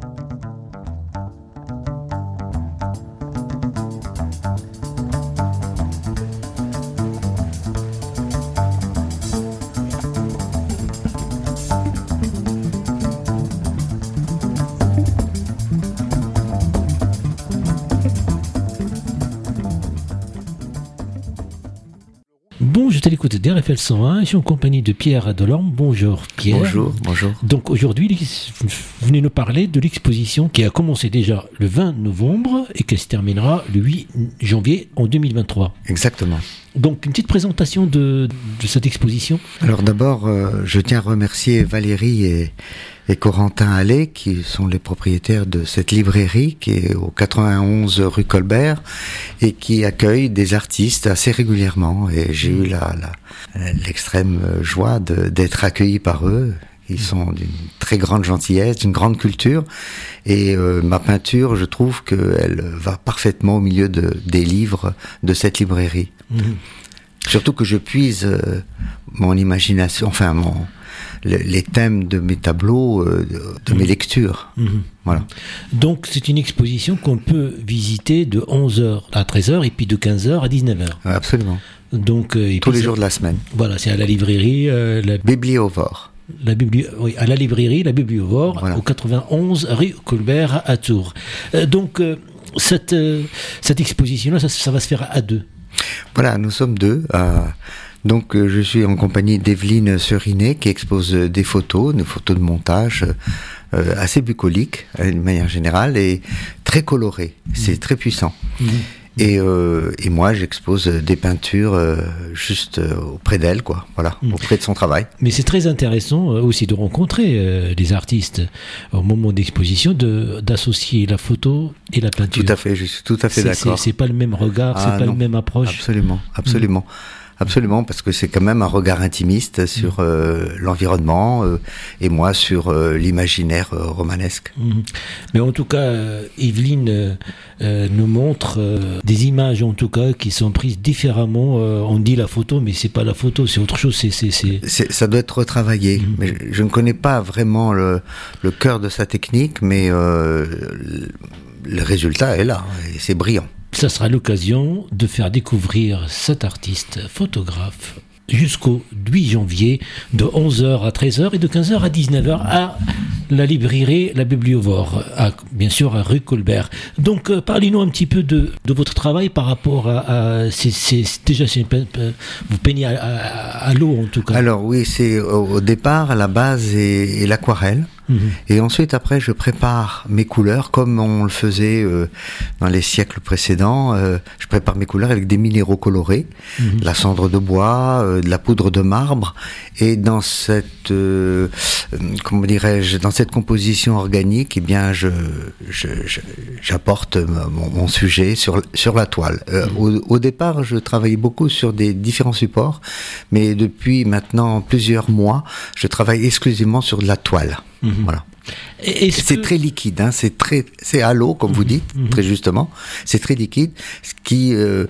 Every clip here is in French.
Thank you. Bon, je t'ai écouté d'RFL 101, je suis en compagnie de Pierre Adelorme. Bonjour Pierre. Bonjour, bonjour. Donc aujourd'hui, vous venez nous parler de l'exposition qui a commencé déjà le 20 novembre et qui se terminera le 8 janvier en 2023. Exactement. Donc une petite présentation de, de cette exposition. Alors d'abord, euh, je tiens à remercier Valérie et, et Corentin Allais, qui sont les propriétaires de cette librairie qui est au 91 rue Colbert et qui accueille des artistes assez régulièrement. Et j'ai eu la, l'extrême joie d'être accueilli par eux. Ils sont d'une très grande gentillesse, d'une grande culture. Et euh, ma peinture, je trouve qu'elle va parfaitement au milieu de, des livres de cette librairie. Surtout que je puise euh, mon imagination, enfin mon, les thèmes de mes tableaux, euh, de, mes lectures. Mhm. Voilà. Donc c'est une exposition qu'on peut visiter de 11h à 13h et puis de 15h à 19h. Euh, Absolument. Donc euh, et Tous les jours de la semaine. Voilà, c'est à la librairie, euh, la, Bibliovore. la bibli- oui, à la librairie, la Bibliovore, Voilà. au 91 rue Colbert à Tours. Euh, donc euh, cette cette exposition-là, ça, ça va se faire à deux. Voilà, nous sommes deux. Donc euh, je suis en compagnie d'Evelyne Serinet qui expose euh, des photos, des photos de montage euh, assez bucoliques d'une manière générale et très colorées. C'est très puissant. Et, euh, et moi, j'expose des peintures euh, juste euh, auprès d'elle, quoi. Voilà, auprès de son travail. Mais c'est très intéressant aussi de rencontrer des artistes au moment d'exposition, de d'associer la photo et la peinture. Tout à fait, je suis tout à fait d'accord. c'est pas le même regard, Ah, c'est pas la même approche. Absolument, absolument. Absolument, parce que c'est quand même un regard intimiste sur euh, l'environnement euh, et moi sur euh, l'imaginaire romanesque. Mhm. Mais en tout cas, Evelyne euh, nous montre des images, en tout cas, qui sont prises différemment. On dit la photo, mais c'est pas la photo, c'est autre chose. C'est, c'est, Ça doit être retravaillé, mais je, je ne connais pas vraiment le, le cœur de sa technique, mais le résultat est là, et c'est brillant. Ça sera l'occasion de faire découvrir cet artiste photographe jusqu'au 8 janvier de 11h à 13h et de 15h à 19h à la librairie La Bibliovore, bien sûr à rue Colbert. Donc euh, parlez-nous un petit peu de, votre travail par rapport à... à déjà, vous peignez à, à- l'eau en tout cas. Alors oui, c'est au, départ, à la base, est l'aquarelle. Mhm. Et ensuite, après, je prépare mes couleurs comme on le faisait euh, dans les siècles précédents. Euh, je prépare mes couleurs avec des minéraux colorés, de la cendre de bois, euh, de la poudre de marbre. Et dans cette, euh, euh, comment dirais-je, dans cette composition organique, eh bien, je, j'apporte mon, mon sujet sur sur la toile. Euh, au, au départ, je travaillais beaucoup sur des différents supports, mais depuis maintenant plusieurs mois, je travaille exclusivement sur de la toile. Voilà. Et est-ce C'est que- très liquide, hein, c'est très, c'est à l'eau comme vous dites, très justement. C'est très liquide, ce qui euh,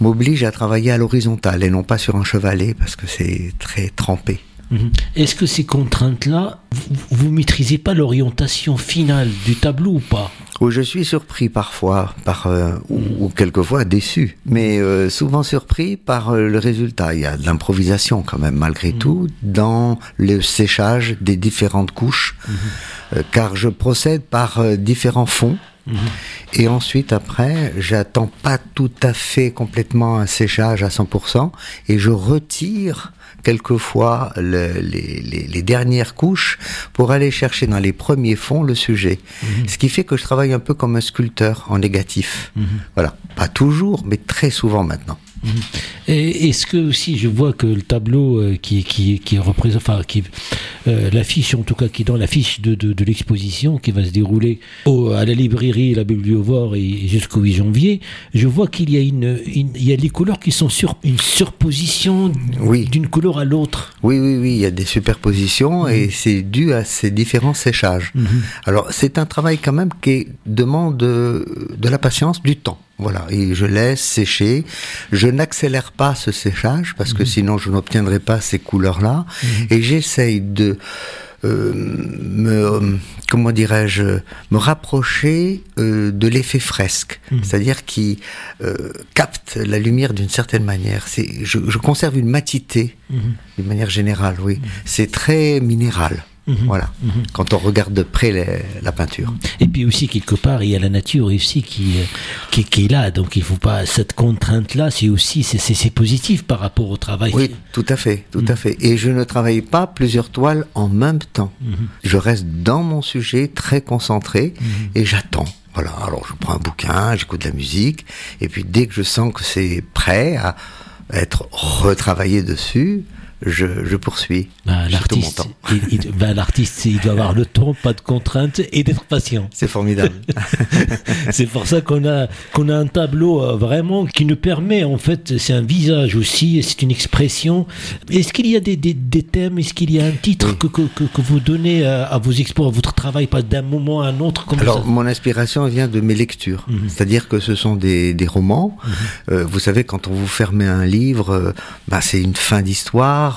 m'oblige à travailler à l'horizontale et non pas sur un chevalet parce que c'est très trempé. Mhm. Est-ce que ces contraintes-là, vous, vous maîtrisez pas l'orientation finale du tableau ou pas? Où je suis surpris parfois, par euh, ou, ou quelquefois déçu, mais euh, souvent surpris par euh, le résultat. Il y a de l'improvisation quand même malgré tout dans le séchage des différentes couches, euh, car je procède par euh, différents fonds. Et ensuite, après, j'attends pas tout à fait complètement un séchage à 100% et je retire quelquefois le- les, les- les dernières couches pour aller chercher dans les premiers fonds le sujet. Ce qui fait que je travaille un peu comme un sculpteur en négatif. Voilà. Pas toujours, mais très souvent maintenant. Et est-ce que aussi je vois que le tableau euh, qui qui qui représente, enfin qui euh, l'affiche en tout cas qui est dans l'affiche de, de, de l'exposition qui va se dérouler au, à la librairie la Bibliovore et jusqu'au 8 janvier, je vois qu'il y a une, une- il y a les couleurs qui sont sur une surposition Oui. d'une couleur à l'autre. Oui, oui, oui, il y a des superpositions et c'est dû à ces différents séchages. Alors, c'est un travail quand même qui demande euh, de la patience, du temps. Voilà, et je laisse sécher. Je n'accélère pas ce séchage parce que sinon je n'obtiendrai pas ces couleurs-là. Et j'essaye de me, comment dirais-je, me rapprocher de l'effet fresque, mmh. c'est-à-dire qui capte la lumière d'une certaine manière. C'est, je, je, conserve une matité d'une manière générale, oui. C'est très minéral. Mhm. Voilà. Mhm. Quand on regarde de près la peinture. Et puis aussi quelque part, il y a la nature aussi qui qui, qui est là. Donc il faut pas cette contrainte là. C'est aussi c'est positif par rapport au travail. Oui, tout à fait, tout à mhm. fait. Et je ne travaille pas plusieurs toiles en même temps. Je reste dans mon sujet très concentré et j'attends. Voilà. Alors je prends un bouquin, j'écoute de la musique et puis dès que je sens que c'est prêt à être retravaillé dessus, je, poursuis. Bah, l'artiste, il, bah, l'artiste, il doit avoir le temps, pas de contraintes et d'être patient. C'est formidable. c'est pour ça qu'on a qu'on a un tableau euh, vraiment qui nous permet, en fait, c'est un visage aussi, c'est une expression. Est-ce qu'il y a des, des, des thèmes, est-ce qu'il y a un titre que, que, que, vous donnez à, vos expos, à votre travail, pas d'un moment à un autre comme Alors, mon inspiration vient de mes lectures, mhm. c'est-à-dire que ce sont des, des romans. Mhm. Euh, vous savez, quand on vous ferme un livre, euh, bah, c'est une fin d'histoire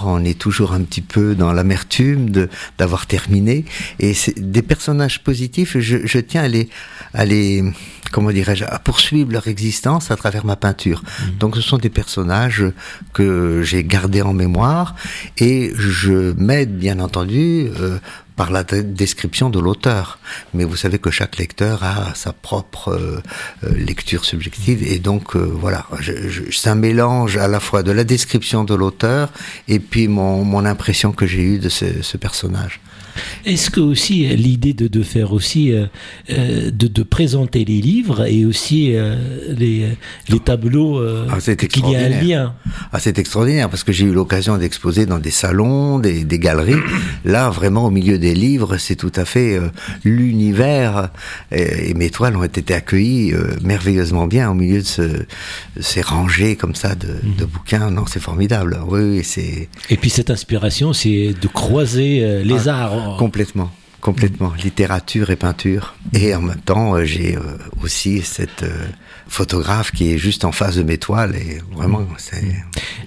on est toujours un petit peu dans l'amertume d'avoir terminé. Et des personnages positifs, je, tiens à les, à les comment dirais-je, à poursuivre leur existence à travers ma peinture. Mmh. Donc ce sont des personnages que j'ai gardés en mémoire et je m'aide bien entendu euh, par la description de l'auteur. Mais vous savez que chaque lecteur a sa propre euh, euh, lecture subjective et donc euh, voilà, c'est un mélange à la fois de la description de l'auteur et puis mon, mon impression que j'ai eue de ce, ce personnage. Est-ce que aussi l'idée de, de, faire aussi euh, euh, de, de, présenter les livres et aussi euh, les, les, tableaux ah, qu'il y a un lien? Ah, C'est extraordinaire parce que j'ai eu l'occasion d'exposer dans des salons, des, des, galeries. Là, vraiment au milieu des livres, c'est tout à fait l'univers et, mes toiles ont été accueillies merveilleusement bien au milieu de ce, ces rangées comme ça de, mhm. de bouquins. Non, c'est formidable. Oui, c'est. Et puis cette inspiration, c'est de croiser les ah. arts Complètement. Complètement, littérature et peinture. Et en même temps, euh, j'ai euh, aussi cette euh, photographe qui est juste en face de mes toiles et vraiment c'est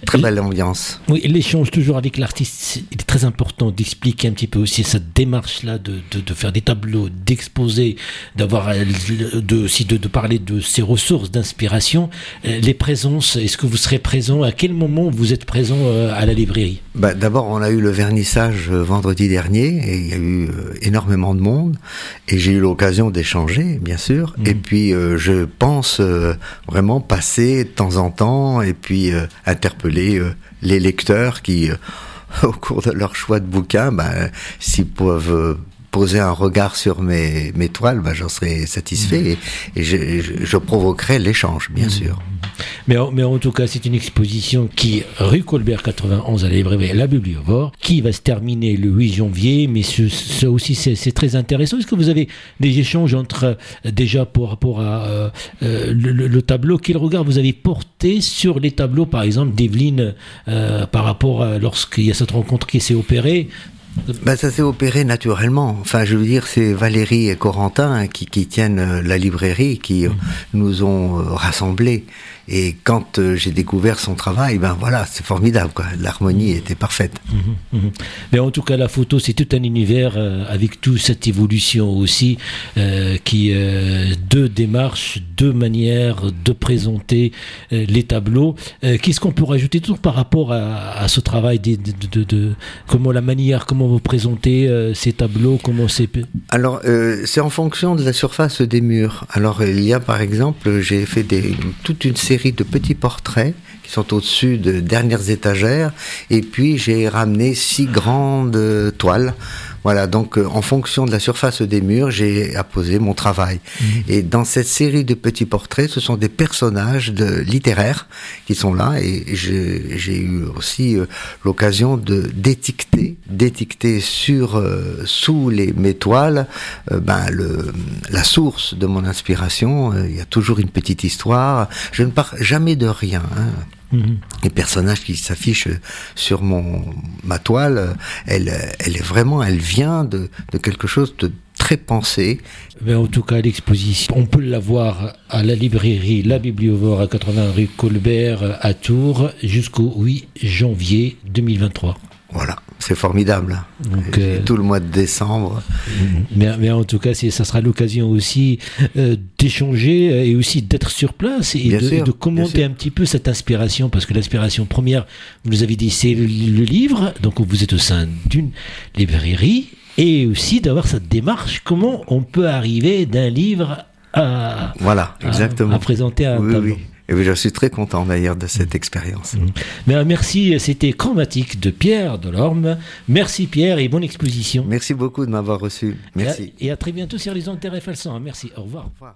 très belle ambiance. Oui, l'échange toujours avec l'artiste, il est très important d'expliquer un petit peu aussi cette démarche-là de, de, faire des tableaux, d'exposer, d'avoir de, aussi de, de, parler de ses ressources d'inspiration. Les présences, est-ce que vous serez présent? À quel moment vous êtes présent à la librairie? Bah, D'abord, on a eu le vernissage vendredi dernier et il y a eu énormément de monde et j'ai eu l'occasion d'échanger, bien sûr. Mmh. Et puis, je pense euh, vraiment passer de temps en temps et puis euh, interpeller euh, les lecteurs qui, au cours de leur choix de bouquin, ben, s'ils peuvent poser un regard sur mes, mes toiles, ben, j'en serais satisfait mmh. et, je, je, provoquerai l'échange, bien mmh. sûr. Mais, mais en tout cas, c'est une exposition qui, rue Colbert 91 à la librairie La Bibliovore, qui va se terminer le 8 janvier, mais ça aussi c'est très intéressant. Est-ce que vous avez des échanges entre, déjà pour rapport à euh, euh, le, tableau, quel regard vous avez porté sur les tableaux, par exemple, d'Evelyne, euh, par rapport à lorsqu'il y a cette rencontre qui s'est opérée ben, ça s'est opéré naturellement. Enfin, je veux dire, c'est Valérie et Corentin qui, qui tiennent la librairie, qui mmh. nous ont rassemblés. Et quand euh, j'ai découvert son travail, ben voilà, c'est formidable. L'harmonie était parfaite. Mhm, mhm. Mais en tout cas, la photo, c'est tout un univers euh, avec toute cette évolution aussi, euh, qui deux démarches, deux manières de présenter les tableaux. Qu'est-ce qu'on peut rajouter toujours par rapport à, ce travail de, comment la manière, comment vous présentez ces tableaux, comment c'est. Alors, c'est en fonction de la surface des murs. Alors, il y a par exemple, j'ai fait toute une série de petits portraits qui sont au-dessus de dernières étagères. Et puis j'ai ramené six grandes toiles voilà, donc euh, en fonction de la surface des murs, j'ai apposé mon travail. Mhm. Et dans cette série de petits portraits, ce sont des personnages de, littéraires qui sont là. Et j'ai eu aussi euh, l'occasion de d'étiqueter, d'étiqueter sur euh, sous les mes toiles, ben le la source de mon inspiration. Il y a toujours une petite histoire. Je ne pars jamais de rien. Hein. Les personnages qui s'affichent sur mon ma toile, elle, elle est vraiment, elle vient de, de quelque chose de très pensé. Mais en tout cas, l'exposition, on peut la voir à la librairie La Bibliovore à 80 rue Colbert à Tours jusqu'au 8 janvier 2023. C'est formidable. Donc, euh, Tout le mois de décembre. mais, mais en tout cas, c'est- ça sera l'occasion aussi euh, d'échanger euh, et aussi d'être sur place et de, sûr, et de bien commenter un petit peu cette inspiration, parce que l'inspiration première, vous nous avez dit, c'est le, le livre, donc vous êtes au sein d'une librairie, et aussi d'avoir cette démarche, comment on peut arriver d'un livre à, Voilà, à- exactement. à présenter à un oui, tableau. oui. Et je suis très content d'ailleurs de cette expérience. Mais, euh, merci, c'était Chromatique de Pierre Delorme. Merci Pierre et bonne exposition. Merci beaucoup de m'avoir reçu. Merci. Et à, et à très bientôt sur les ondes TRFL 100. Merci, au revoir. Au revoir.